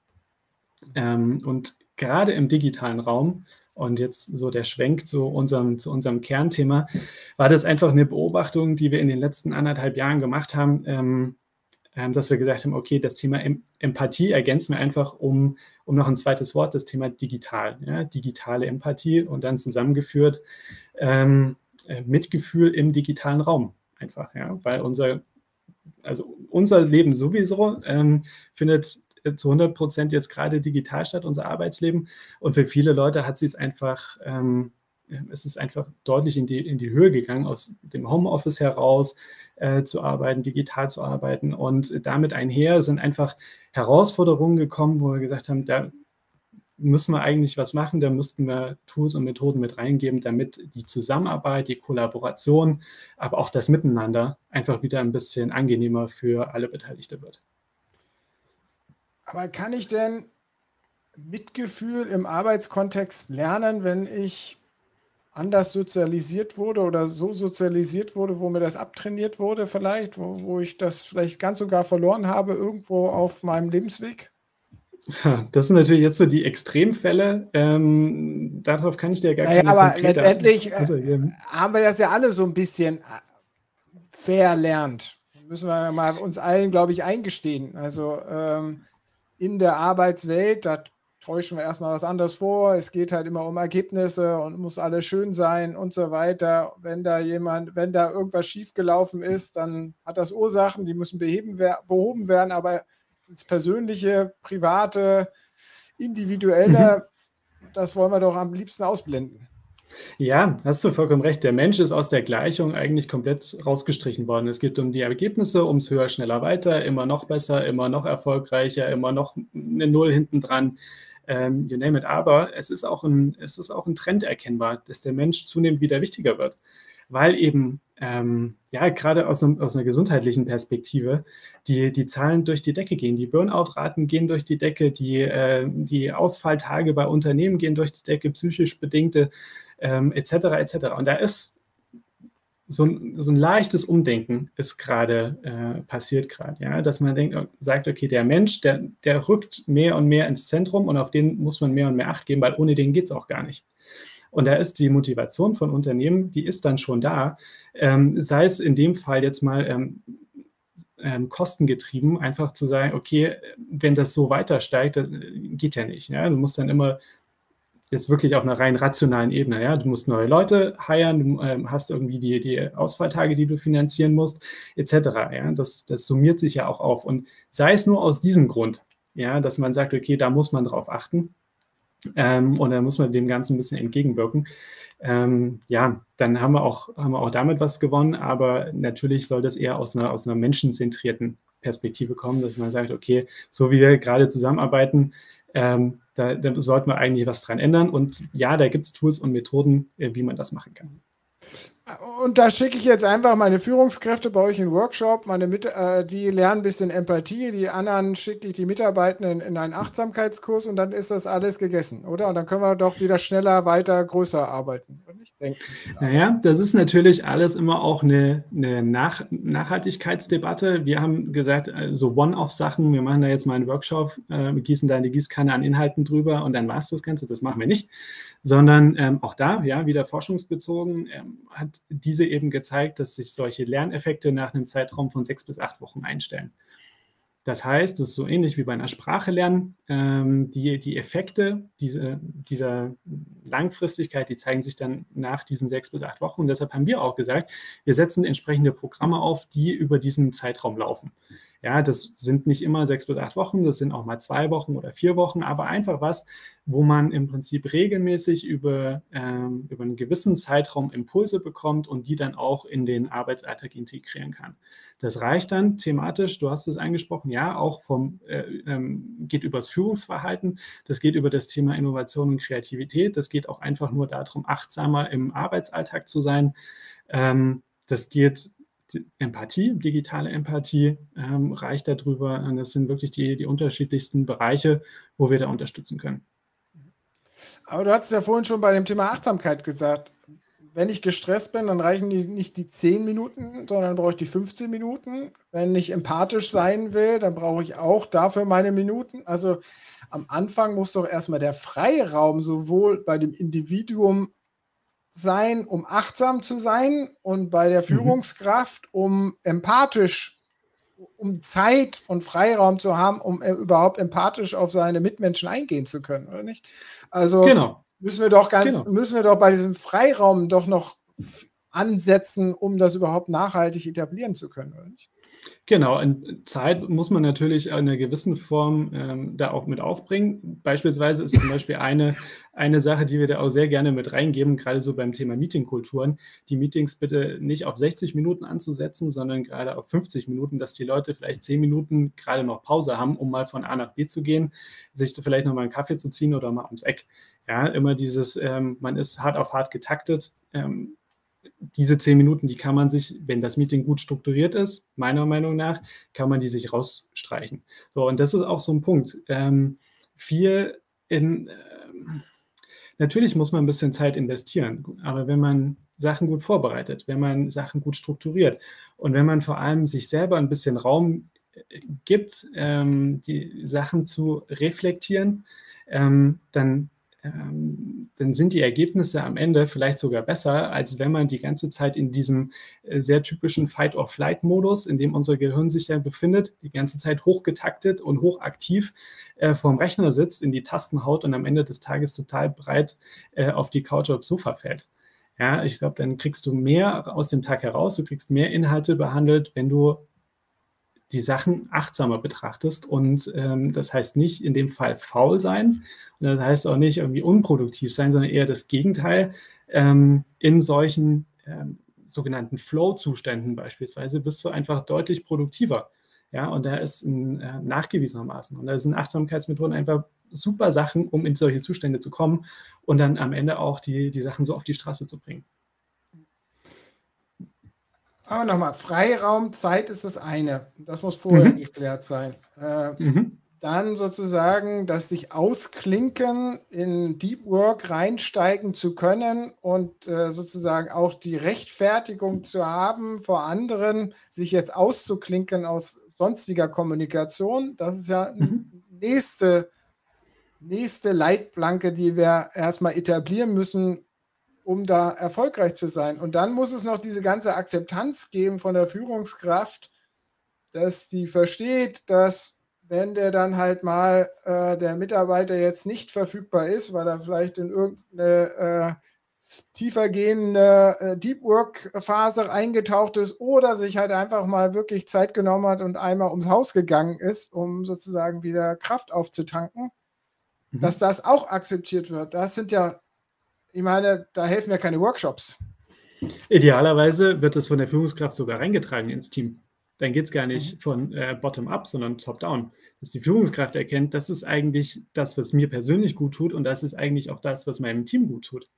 Speaker 3: Ähm, und gerade im digitalen Raum und jetzt so der Schwenk zu unserem, zu unserem Kernthema, war das einfach eine Beobachtung, die wir in den letzten anderthalb Jahren gemacht haben, ähm, ähm, dass wir gesagt haben, okay, das Thema em Empathie ergänzen wir einfach um, um noch ein zweites Wort, das Thema digital, ja, digitale Empathie und dann zusammengeführt ähm, äh, Mitgefühl im digitalen Raum einfach, ja, weil unser, also unser Leben sowieso ähm, findet zu 100 Prozent jetzt gerade digital statt, unser Arbeitsleben. Und für viele Leute hat sie es einfach, ähm, es ist einfach deutlich in die, in die Höhe gegangen, aus dem Homeoffice heraus äh, zu arbeiten, digital zu arbeiten. Und damit einher sind einfach Herausforderungen gekommen, wo wir gesagt haben, da müssen wir eigentlich was machen, da müssten wir Tools und Methoden mit reingeben, damit die Zusammenarbeit, die Kollaboration, aber auch das Miteinander einfach wieder ein bisschen angenehmer für alle Beteiligte wird.
Speaker 2: Aber kann ich denn Mitgefühl im Arbeitskontext lernen, wenn ich anders sozialisiert wurde oder so sozialisiert wurde, wo mir das abtrainiert wurde vielleicht, wo, wo ich das vielleicht ganz sogar verloren habe irgendwo auf meinem Lebensweg?
Speaker 3: Das sind natürlich jetzt so die Extremfälle. Ähm, darauf kann ich dir gar
Speaker 2: naja, keine Aber letztendlich äh, haben wir das ja alle so ein bisschen äh, verlernt. Müssen wir mal uns allen, glaube ich, eingestehen. Also ähm, in der Arbeitswelt, da täuschen wir erstmal was anderes vor. Es geht halt immer um Ergebnisse und muss alles schön sein und so weiter. Wenn da jemand, wenn da irgendwas schiefgelaufen ist, dann hat das Ursachen, die müssen beheben, behoben werden, aber ins persönliche, private, individuelle, mhm. das wollen wir doch am liebsten ausblenden.
Speaker 3: Ja, hast du vollkommen recht. Der Mensch ist aus der Gleichung eigentlich komplett rausgestrichen worden. Es geht um die Ergebnisse, ums höher, schneller, weiter, immer noch besser, immer noch erfolgreicher, immer noch eine Null hinten dran. Ähm, you name it. Aber es ist, auch ein, es ist auch ein Trend erkennbar, dass der Mensch zunehmend wieder wichtiger wird, weil eben ähm, ja, gerade aus, aus, einer gesundheitlichen Perspektive, die, die Zahlen durch die Decke gehen. Die Burnout-Raten gehen durch die Decke, die, äh, die Ausfalltage bei Unternehmen gehen durch die Decke, psychisch bedingte ähm, etc. etc. Und da ist so ein, so ein leichtes Umdenken ist gerade äh, passiert gerade, ja, dass man denkt, sagt, okay, der Mensch, der, der rückt mehr und mehr ins Zentrum und auf den muss man mehr und mehr Acht geben, weil ohne den geht es auch gar nicht. Und da ist die Motivation von Unternehmen, die ist dann schon da, ähm, sei es in dem Fall jetzt mal ähm, ähm, kostengetrieben, einfach zu sagen, okay, wenn das so weiter steigt, das geht ja nicht. Ja? Du musst dann immer jetzt wirklich auf einer rein rationalen Ebene. Ja? Du musst neue Leute heiren, du ähm, hast irgendwie die, die Ausfalltage, die du finanzieren musst, etc. Ja? Das, das summiert sich ja auch auf. Und sei es nur aus diesem Grund, ja, dass man sagt, okay, da muss man drauf achten. Ähm, und dann muss man dem Ganzen ein bisschen entgegenwirken. Ähm, ja, dann haben wir, auch, haben wir auch damit was gewonnen, aber natürlich soll das eher aus einer, aus einer menschenzentrierten Perspektive kommen, dass man sagt, okay, so wie wir gerade zusammenarbeiten, ähm, da, da, sollten wir eigentlich was dran ändern. Und ja, da gibt es Tools und Methoden, äh, wie man das machen kann.
Speaker 2: Und da schicke ich jetzt einfach meine Führungskräfte bei euch in den Workshop, meine Mit äh, die lernen ein bisschen Empathie, die anderen schicke ich die Mitarbeitenden in einen Achtsamkeitskurs und dann ist das alles gegessen, oder? Und dann können wir doch wieder schneller, weiter, größer arbeiten.
Speaker 3: Ich denke, naja, das ist natürlich alles immer auch eine, eine Nach Nachhaltigkeitsdebatte. Wir haben gesagt, so also One-Off-Sachen, wir machen da jetzt mal einen Workshop, äh, gießen da eine Gießkanne an Inhalten drüber und dann war es das Ganze. Das machen wir nicht sondern ähm, auch da, ja, wieder forschungsbezogen, ähm, hat diese eben gezeigt, dass sich solche Lerneffekte nach einem Zeitraum von sechs bis acht Wochen einstellen. Das heißt, es ist so ähnlich wie bei einer Sprache lernen. Ähm, die, die Effekte diese, dieser Langfristigkeit, die zeigen sich dann nach diesen sechs bis acht Wochen. Und deshalb haben wir auch gesagt, wir setzen entsprechende Programme auf, die über diesen Zeitraum laufen. Ja, das sind nicht immer sechs bis acht Wochen, das sind auch mal zwei Wochen oder vier Wochen, aber einfach was, wo man im Prinzip regelmäßig über, ähm, über einen gewissen Zeitraum Impulse bekommt und die dann auch in den Arbeitsalltag integrieren kann. Das reicht dann thematisch, du hast es angesprochen, ja, auch vom, äh, ähm, geht übers Führungsverhalten, das geht über das Thema Innovation und Kreativität, das geht auch einfach nur darum, achtsamer im Arbeitsalltag zu sein. Ähm, das geht Empathie, digitale Empathie ähm, reicht darüber. Und das sind wirklich die, die unterschiedlichsten Bereiche, wo wir da unterstützen können.
Speaker 2: Aber du hast ja vorhin schon bei dem Thema Achtsamkeit gesagt, wenn ich gestresst bin, dann reichen die nicht die 10 Minuten, sondern brauche ich die 15 Minuten. Wenn ich empathisch sein will, dann brauche ich auch dafür meine Minuten. Also am Anfang muss doch erstmal der Freiraum sowohl bei dem Individuum sein, um achtsam zu sein und bei der mhm. Führungskraft, um empathisch, um Zeit und Freiraum zu haben, um äh, überhaupt empathisch auf seine Mitmenschen eingehen zu können, oder nicht? Also genau. Müssen wir doch ganz, genau. müssen wir doch bei diesem Freiraum doch noch ansetzen, um das überhaupt nachhaltig etablieren zu können, oder nicht?
Speaker 3: Genau, in Zeit muss man natürlich in einer gewissen Form ähm, da auch mit aufbringen. Beispielsweise ist zum Beispiel eine, eine Sache, die wir da auch sehr gerne mit reingeben, gerade so beim Thema Meetingkulturen, die Meetings bitte nicht auf 60 Minuten anzusetzen, sondern gerade auf 50 Minuten, dass die Leute vielleicht 10 Minuten gerade noch Pause haben, um mal von A nach B zu gehen, sich vielleicht noch mal einen Kaffee zu ziehen oder mal ums Eck. Ja, immer dieses, ähm, man ist hart auf hart getaktet. Ähm, diese zehn Minuten, die kann man sich, wenn das Meeting gut strukturiert ist, meiner Meinung nach, kann man die sich rausstreichen. So, und das ist auch so ein Punkt. Ähm, viel in, äh, natürlich muss man ein bisschen Zeit investieren, aber wenn man Sachen gut vorbereitet, wenn man Sachen gut strukturiert und wenn man vor allem sich selber ein bisschen Raum äh, gibt, ähm, die Sachen zu reflektieren, ähm, dann ähm, dann sind die Ergebnisse am Ende vielleicht sogar besser, als wenn man die ganze Zeit in diesem äh, sehr typischen Fight-or-Flight-Modus, in dem unser Gehirn sich ja befindet, die ganze Zeit hochgetaktet und hochaktiv äh, vorm Rechner sitzt, in die Tasten haut und am Ende des Tages total breit äh, auf die Couch aufs Sofa fällt. Ja, ich glaube, dann kriegst du mehr aus dem Tag heraus, du kriegst mehr Inhalte behandelt, wenn du die Sachen achtsamer betrachtest. Und ähm, das heißt nicht in dem Fall faul sein. Und das heißt auch nicht irgendwie unproduktiv sein, sondern eher das Gegenteil. Ähm, in solchen ähm, sogenannten Flow-Zuständen beispielsweise bist du einfach deutlich produktiver. Ja, und da ist ein, äh, nachgewiesenermaßen. Und da sind Achtsamkeitsmethoden einfach super Sachen, um in solche Zustände zu kommen und dann am Ende auch die, die Sachen so auf die Straße zu bringen.
Speaker 2: Aber nochmal, Freiraum, Zeit ist das eine. Das muss vorher mhm. geklärt sein. Äh, mhm. Dann sozusagen, dass sich ausklinken, in Deep Work reinsteigen zu können und äh, sozusagen auch die Rechtfertigung zu haben, vor anderen sich jetzt auszuklinken aus sonstiger Kommunikation. Das ist ja mhm. nächste, nächste Leitplanke, die wir erstmal etablieren müssen, um da erfolgreich zu sein. Und dann muss es noch diese ganze Akzeptanz geben von der Führungskraft, dass die versteht, dass wenn der dann halt mal äh, der Mitarbeiter jetzt nicht verfügbar ist, weil er vielleicht in irgendeine äh, tiefer gehende äh, Deep Work Phase eingetaucht ist oder sich halt einfach mal wirklich Zeit genommen hat und einmal ums Haus gegangen ist, um sozusagen wieder Kraft aufzutanken, mhm. dass das auch akzeptiert wird. Das sind ja ich meine, da helfen ja keine Workshops.
Speaker 3: Idealerweise wird es von der Führungskraft sogar reingetragen ins Team. Dann geht es gar nicht mhm. von äh, bottom-up, sondern top-down. Dass die Führungskraft erkennt, das ist eigentlich das, was mir persönlich gut tut und das ist eigentlich auch das, was meinem Team gut tut.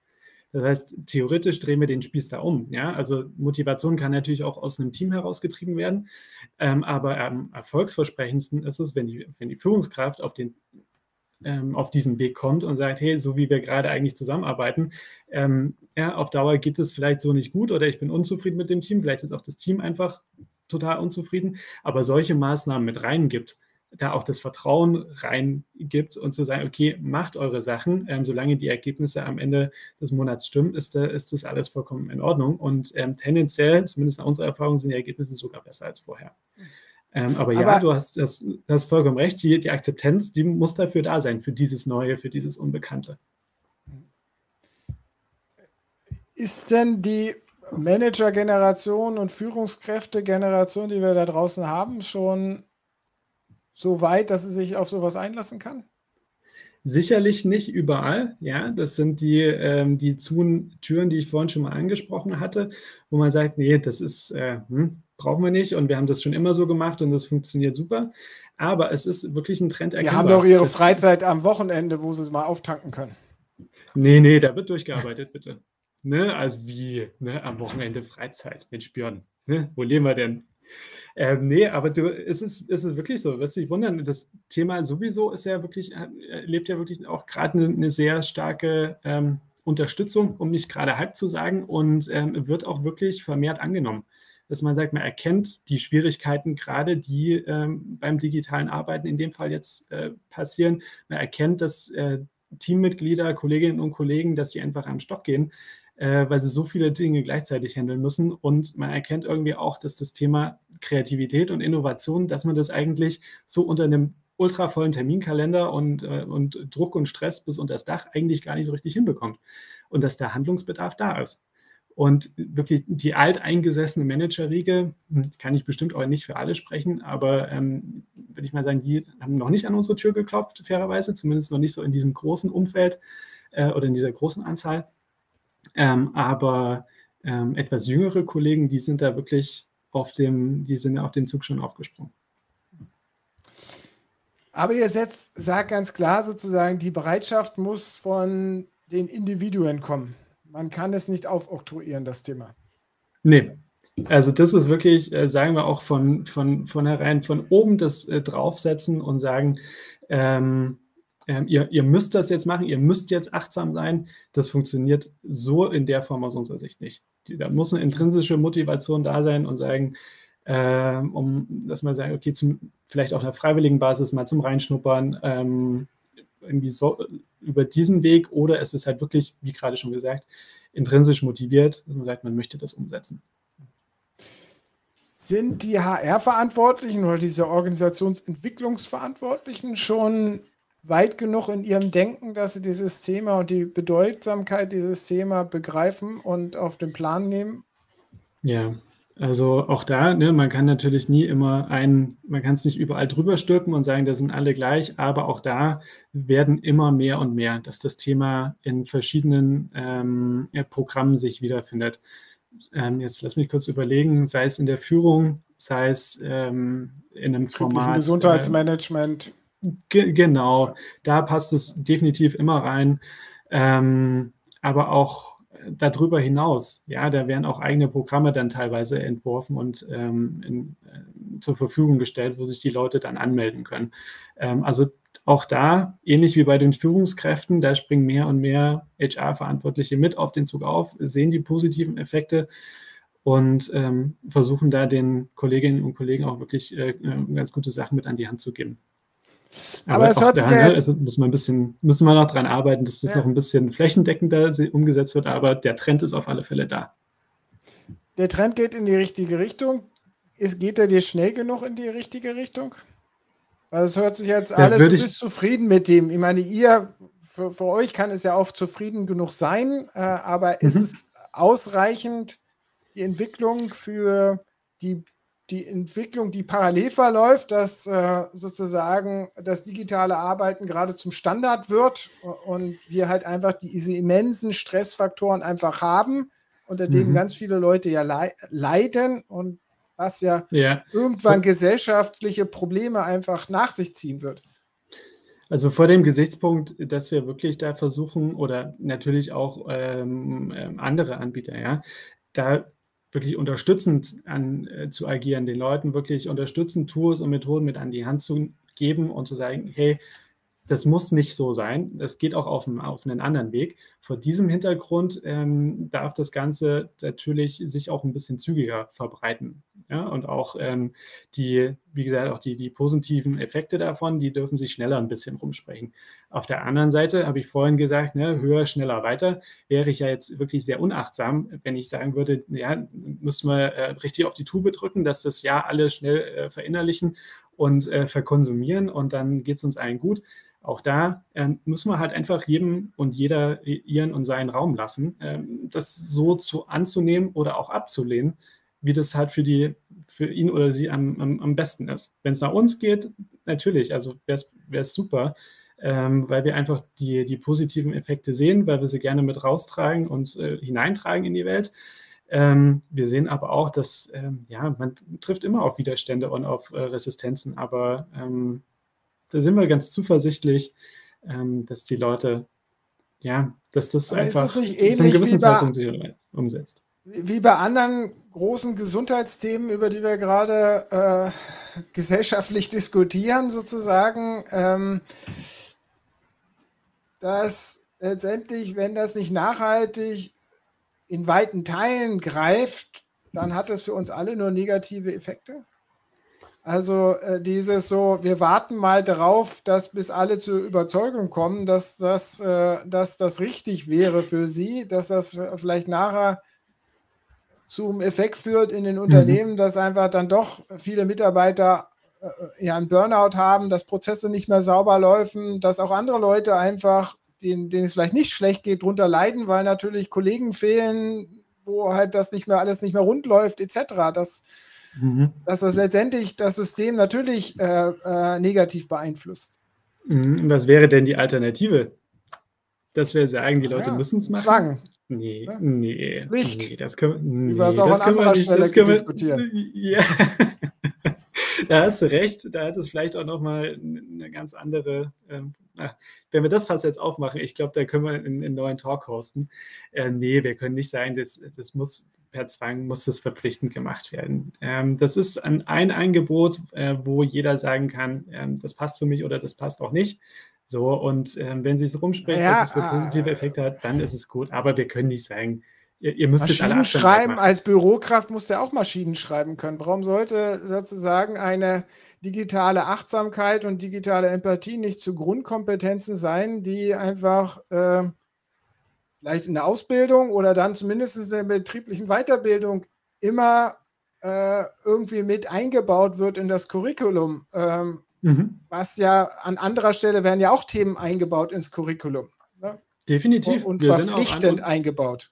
Speaker 3: Das heißt, theoretisch drehen wir den Spieß da um. Ja? Also Motivation kann natürlich auch aus einem Team herausgetrieben werden, ähm, aber am erfolgsversprechendsten ist es, wenn die, wenn die Führungskraft auf den ähm, auf diesen Weg kommt und sagt, hey, so wie wir gerade eigentlich zusammenarbeiten, ähm, ja, auf Dauer geht es vielleicht so nicht gut oder ich bin unzufrieden mit dem Team, vielleicht ist auch das Team einfach total unzufrieden, aber solche Maßnahmen mit reingibt, da auch das Vertrauen reingibt und zu sagen, okay, macht eure Sachen, ähm, solange die Ergebnisse am Ende des Monats stimmen, ist, ist das alles vollkommen in Ordnung. Und ähm, tendenziell, zumindest nach unserer Erfahrung, sind die Ergebnisse sogar besser als vorher. Ähm, aber, aber, ja, du hast, hast, hast vollkommen recht, die, die Akzeptanz, die muss dafür da sein, für dieses Neue, für dieses Unbekannte.
Speaker 2: Ist denn die Manager-Generation und Führungskräfte-Generation, die wir da draußen haben, schon so weit, dass sie sich auf sowas einlassen kann?
Speaker 3: Sicherlich nicht überall, ja. Das sind die, ähm, die Türen, die ich vorhin schon mal angesprochen hatte, wo man sagt, nee, das ist, äh, hm, brauchen wir nicht und wir haben das schon immer so gemacht und das funktioniert super. Aber es ist wirklich ein Trend
Speaker 2: erkennbar. Die haben doch ihre Freizeit am Wochenende, wo sie mal auftanken können.
Speaker 3: Nee, nee, da wird durchgearbeitet, bitte. Ne? Also wie, ne? am Wochenende Freizeit, Mensch Björn, ne? wo leben wir denn? Ähm, nee, aber du, es ist, es ist wirklich so, wirst dich wundern, das Thema sowieso ist ja wirklich, äh, lebt ja wirklich auch gerade eine, eine, sehr starke ähm, Unterstützung, um nicht gerade halb zu sagen, und ähm, wird auch wirklich vermehrt angenommen. Dass man sagt, man erkennt die Schwierigkeiten gerade, die ähm, beim digitalen Arbeiten in dem Fall jetzt äh, passieren. Man erkennt, dass äh, Teammitglieder, Kolleginnen und Kollegen, dass sie einfach am Stock gehen äh, weil sie so viele Dinge gleichzeitig handeln müssen. Und man erkennt irgendwie auch, dass das Thema Kreativität und Innovation, dass man das eigentlich so unter einem ultravollen Terminkalender und, äh, und Druck und Stress bis unter das Dach eigentlich gar nicht so richtig hinbekommt. Und dass der Handlungsbedarf da ist. Und wirklich die alteingesessene Managerriege, hm, kann ich bestimmt auch nicht für alle sprechen, aber ähm, würde ich mal sagen, die haben noch nicht an unsere Tür geklopft, fairerweise, zumindest noch nicht so in diesem großen Umfeld äh, oder in dieser großen Anzahl. Ähm, aber ähm, etwas jüngere Kollegen, die sind da wirklich auf dem, die sind auf den Zug schon aufgesprungen.
Speaker 2: Aber ihr setzt, sagt ganz klar sozusagen, die Bereitschaft muss von den Individuen kommen. Man kann es nicht aufoktroyieren, das Thema.
Speaker 3: Nee. Also das ist wirklich, äh, sagen wir auch von, von, von herein, von oben das äh, draufsetzen und sagen, ähm, ähm, ihr, ihr, müsst das jetzt machen, ihr müsst jetzt achtsam sein. Das funktioniert so in der Form aus unserer Sicht nicht. Da muss eine intrinsische Motivation da sein und sagen, ähm, um dass man sagt, okay, zum, vielleicht auf einer freiwilligen Basis mal zum Reinschnuppern, ähm, irgendwie so über diesen Weg oder es ist halt wirklich, wie gerade schon gesagt, intrinsisch motiviert, dass man sagt, man möchte das umsetzen.
Speaker 2: Sind die HR-Verantwortlichen oder diese Organisationsentwicklungsverantwortlichen schon weit genug in ihrem Denken, dass sie dieses Thema und die Bedeutsamkeit dieses Thema begreifen und auf den Plan nehmen?
Speaker 3: Ja, also auch da, ne, man kann natürlich nie immer ein, man kann es nicht überall drüber stülpen und sagen, da sind alle gleich, aber auch da werden immer mehr und mehr, dass das Thema in verschiedenen ähm, Programmen sich wiederfindet. Ähm, jetzt lass mich kurz überlegen, sei es in der Führung, sei es ähm, in einem Format.
Speaker 2: Gesundheitsmanagement.
Speaker 3: Äh, Ge genau, da passt es definitiv immer rein. Ähm, aber auch darüber hinaus, ja, da werden auch eigene Programme dann teilweise entworfen und ähm, in, äh, zur Verfügung gestellt, wo sich die Leute dann anmelden können. Ähm, also auch da, ähnlich wie bei den Führungskräften, da springen mehr und mehr HR-Verantwortliche mit auf den Zug auf, sehen die positiven Effekte und ähm, versuchen da den Kolleginnen und Kollegen auch wirklich äh, äh ganz gute Sachen mit an die Hand zu geben. Aber, es hört sich ja jetzt... Also müssen wir ein bisschen, müssen wir noch dran arbeiten, dass das ja. noch ein bisschen flächendeckender umgesetzt wird, aber der Trend ist auf alle Fälle da.
Speaker 2: Der Trend geht in die richtige Richtung. Ist, geht er dir schnell genug in die richtige Richtung? Weil es hört sich jetzt alles, ja, du bist zufrieden mit dem. Ich meine, ihr, für, für, euch kann es ja auch zufrieden genug sein, äh, aber mhm. ist es ausreichend, die Entwicklung für die die Entwicklung, die parallel verläuft, dass äh, sozusagen das digitale Arbeiten gerade zum Standard wird und wir halt einfach diese immensen Stressfaktoren einfach haben, unter denen mhm. ganz viele Leute ja leiden und was ja, ja. irgendwann gesellschaftliche Probleme einfach nach sich ziehen wird.
Speaker 3: Also vor dem Gesichtspunkt, dass wir wirklich da versuchen oder natürlich auch ähm, ähm andere Anbieter, ja, da wirklich unterstützend an, äh, zu agieren, den Leuten wirklich unterstützend Tools und Methoden mit an die Hand zu geben und zu sagen, hey, das muss nicht so sein. Das geht auch auf, einen, auf einen anderen Weg. Vor diesem Hintergrund ähm, darf das Ganze natürlich sich auch ein bisschen zügiger verbreiten. Ja? Und auch ähm, die, wie gesagt, auch die, die positiven Effekte davon, die dürfen sich schneller ein bisschen rumsprechen. Auf der anderen Seite habe ich vorhin gesagt, ne, höher, schneller, weiter, wäre ich ja jetzt wirklich sehr unachtsam, wenn ich sagen würde, ja, müssen wir äh, richtig auf die Tube drücken, dass das ja alle schnell äh, verinnerlichen und äh, verkonsumieren und dann geht es uns allen gut auch da ähm, müssen wir halt einfach jedem und jeder ihren und seinen Raum lassen, ähm, das so zu anzunehmen oder auch abzulehnen, wie das halt für, die, für ihn oder sie am, am, am besten ist. Wenn es nach uns geht, natürlich, also wäre es super, ähm, weil wir einfach die, die positiven Effekte sehen, weil wir sie gerne mit raustragen und äh, hineintragen in die Welt. Ähm, wir sehen aber auch, dass ähm, ja, man trifft immer auf Widerstände und auf äh, Resistenzen, aber ähm, da sind wir ganz zuversichtlich, ähm, dass die Leute, ja, dass das Aber einfach
Speaker 2: zum gewissen Zeitpunkt sich umsetzt. Wie bei anderen großen Gesundheitsthemen, über die wir gerade äh, gesellschaftlich diskutieren, sozusagen, ähm, dass letztendlich, wenn das nicht nachhaltig in weiten Teilen greift, dann hat das für uns alle nur negative Effekte? Also äh, dieses so, wir warten mal darauf, dass bis alle zur Überzeugung kommen, dass das, äh, dass das richtig wäre für sie, dass das vielleicht nachher zum Effekt führt in den. Unternehmen, mhm. dass einfach dann doch viele Mitarbeiter äh, ja einen Burnout haben, dass Prozesse nicht mehr sauber laufen, dass auch andere Leute einfach, denen, denen es vielleicht nicht schlecht geht, darunter leiden, weil natürlich Kollegen fehlen, wo halt das nicht mehr alles nicht mehr rund läuft, etc. Das mhm. dass das letztendlich das System natürlich äh, äh, negativ beeinflusst.
Speaker 3: Mhm. Was wäre denn die Alternative? Dass wir sagen, die Leute ja, müssen es machen?
Speaker 2: Zwang.
Speaker 3: Nee, ja. nee.
Speaker 2: Nicht.
Speaker 3: Nee, das können,
Speaker 2: nee, wir es auch an anderer Stelle diskutieren.
Speaker 3: Ja. da hast du recht. Da hat es vielleicht auch nochmal eine ganz andere. Ähm, wenn wir das fast jetzt aufmachen, ich glaube, da können wir einen, einen neuen Talk hosten. Äh, nee, wir können nicht sagen, das, das muss per Zwang muss das verpflichtend gemacht werden. Ähm, das ist ein, ein Angebot, äh, wo jeder sagen kann, ähm, das passt für mich oder das passt auch nicht. So, und ähm, wenn sie es rumspricht, ja, dass es für positive äh, Effekte hat, dann ist es gut. Aber wir können nicht sagen, ihr, ihr müsst
Speaker 2: Maschinen es alle schreiben. Als Bürokraft muss ja auch Maschinen schreiben können. Warum sollte sozusagen eine digitale Achtsamkeit und digitale Empathie nicht zu Grundkompetenzen sein, die einfach äh, vielleicht in der Ausbildung oder dann zumindest in der betrieblichen Weiterbildung immer äh, irgendwie mit eingebaut wird in das Curriculum. Ähm, mhm. Was ja an anderer Stelle werden ja auch Themen eingebaut ins Curriculum.
Speaker 3: Ne? Definitiv.
Speaker 2: Und, und verpflichtend an, eingebaut.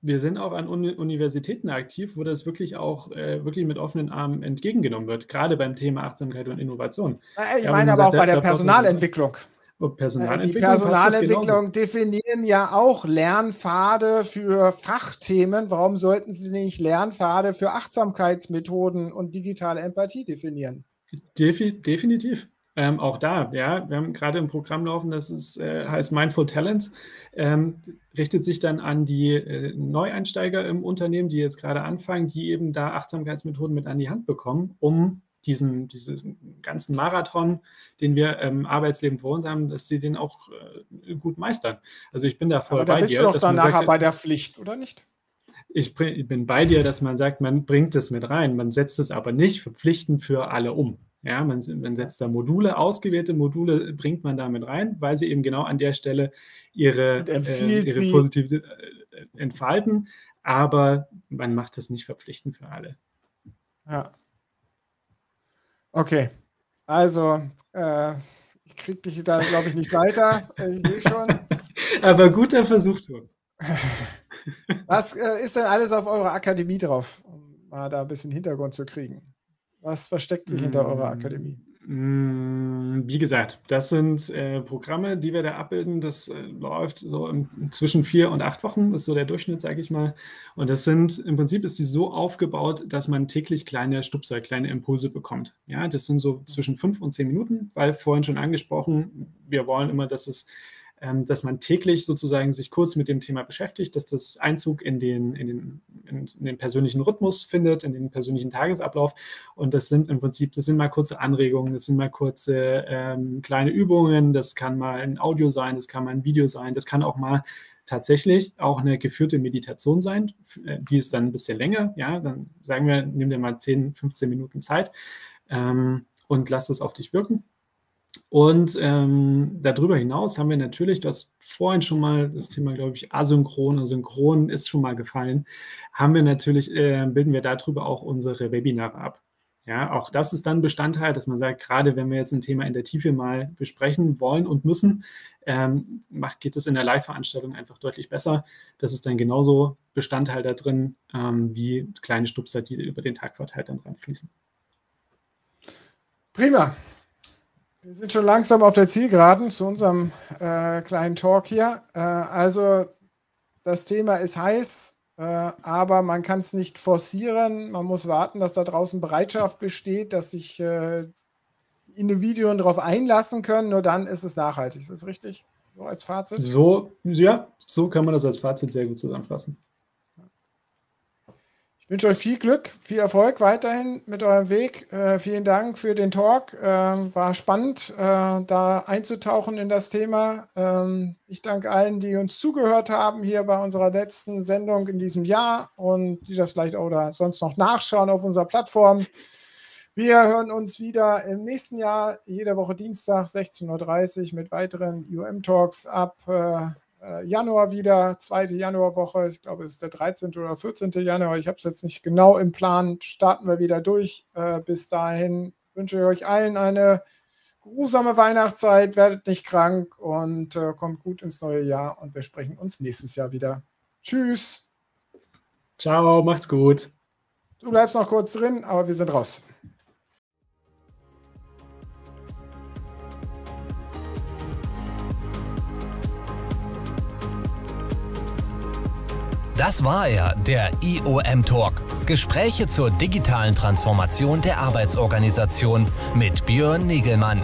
Speaker 3: Wir sind auch an Uni Universitäten aktiv, wo das wirklich auch äh, wirklich mit offenen Armen entgegengenommen wird, gerade beim Thema Achtsamkeit und Innovation.
Speaker 2: Ich ja, meine aber auch bei der Personalentwicklung.
Speaker 3: Personalentwicklung.
Speaker 2: Die Personalentwicklung definieren ja auch Lernpfade für Fachthemen. Warum sollten sie nicht Lernpfade für Achtsamkeitsmethoden und digitale Empathie definieren?
Speaker 3: Defi definitiv. Ähm, auch da, ja, wir haben gerade ein Programm laufen, das ist, äh, heißt Mindful Talents, ähm, richtet sich dann an die äh, Neueinsteiger im Unternehmen, die jetzt gerade anfangen, die eben da Achtsamkeitsmethoden mit an die Hand bekommen, um diesen, diesen ganzen Marathon, den wir im Arbeitsleben vor uns haben, dass sie den auch äh, gut meistern. Also ich bin da voll
Speaker 2: Aber da
Speaker 3: bei
Speaker 2: bist
Speaker 3: dir.
Speaker 2: Du doch dann nachher bei der Pflicht, oder nicht?
Speaker 3: Ich, bin bei dir, dass man sagt, man bringt es mit rein, man setzt es aber nicht verpflichtend für alle um. Ja, man, man setzt da Module, ausgewählte Module bringt man damit rein, weil sie eben genau an der Stelle ihre, äh, ihre positive äh, entfalten, aber man macht das nicht verpflichtend für alle.
Speaker 2: Ja. Okay, also äh, ich kriege dich da, glaube ich, nicht weiter. Ich sehe schon.
Speaker 3: Aber guter Versuch, Tom.
Speaker 2: Was äh, ist denn alles auf eurer Akademie drauf, um mal da ein bisschen Hintergrund zu kriegen? Was versteckt sich hinter eurer Akademie?
Speaker 3: Mm, wie gesagt, das sind äh, Programme, die wir da abbilden. Das äh, läuft so im, zwischen vier und acht Wochen, ist so der Durchschnitt, sage ich mal. Und das sind, im Prinzip ist die so aufgebaut, dass man täglich kleine Stupser, kleine Impulse bekommt. Ja, das sind so zwischen fünf und zehn Minuten, weil vorhin schon angesprochen, wir wollen immer, dass es dass man täglich sozusagen sich kurz mit dem Thema beschäftigt, dass das Einzug in den, in den, in den persönlichen Rhythmus findet, in den persönlichen Tagesablauf. Und das sind im Prinzip, das sind mal kurze Anregungen, das sind mal kurze ähm, kleine Übungen, das kann mal ein Audio sein, das kann mal ein Video sein, das kann auch mal tatsächlich auch eine geführte Meditation sein. Äh, die ist dann ein bisschen länger. Ja, dann sagen wir, nimm dir mal 10, 15 Minuten Zeit ähm, und lass es auf dich wirken. Und ähm, darüber hinaus haben wir natürlich, du hast vorhin schon mal das Thema, glaube ich, asynchron, synchron ist schon mal gefallen, haben wir natürlich, äh, bilden wir darüber auch unsere Webinare ab. Ja, auch das ist dann Bestandteil, dass man sagt, gerade wenn wir jetzt ein Thema in der Tiefe mal besprechen wollen und müssen, ähm, macht, geht es in der Live-Veranstaltung einfach deutlich besser. Das ist dann genauso Bestandteil da drin, ähm, wie kleine Stupser, die über den Tag verteilt dann ranfließen.
Speaker 2: Prima. Wir sind schon langsam auf der Zielgeraden zu unserem äh, kleinen Talk hier. Äh, also das Thema ist heiß, äh, aber man kann es nicht forcieren. Man muss warten, dass da draußen Bereitschaft besteht, dass sich äh, Individuen darauf einlassen können. Nur dann ist es nachhaltig. Ist das richtig?
Speaker 3: So als Fazit? So, ja, so kann man das als Fazit sehr gut zusammenfassen.
Speaker 2: Wünsche euch viel Glück, viel Erfolg weiterhin mit eurem Weg. Äh, vielen Dank für den Talk. Äh, war spannend, äh, da einzutauchen in das Thema. Ähm, ich danke allen, die uns zugehört haben hier bei unserer letzten Sendung in diesem Jahr und die das vielleicht oder sonst noch nachschauen auf unserer Plattform. Wir hören uns wieder im nächsten Jahr, jede Woche Dienstag, 16.30 Uhr mit weiteren UM-Talks ab äh, Januar wieder, zweite Januarwoche, ich glaube, es ist der 13. oder 14. Januar, ich habe es jetzt nicht genau im Plan, starten wir wieder durch. Äh, bis dahin wünsche ich euch allen eine geruhsame Weihnachtszeit, werdet nicht krank und äh, kommt gut ins neue Jahr und wir sprechen uns nächstes Jahr wieder. Tschüss.
Speaker 3: Ciao, macht's gut.
Speaker 2: Du bleibst noch kurz drin, aber wir sind raus.
Speaker 1: Das war er, der IOM Talk. Gespräche zur digitalen Transformation der Arbeitsorganisation mit Björn Negelmann.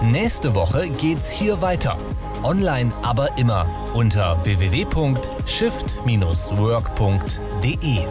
Speaker 1: Nächste Woche geht's hier weiter. Online aber immer unter www.shift-work.de.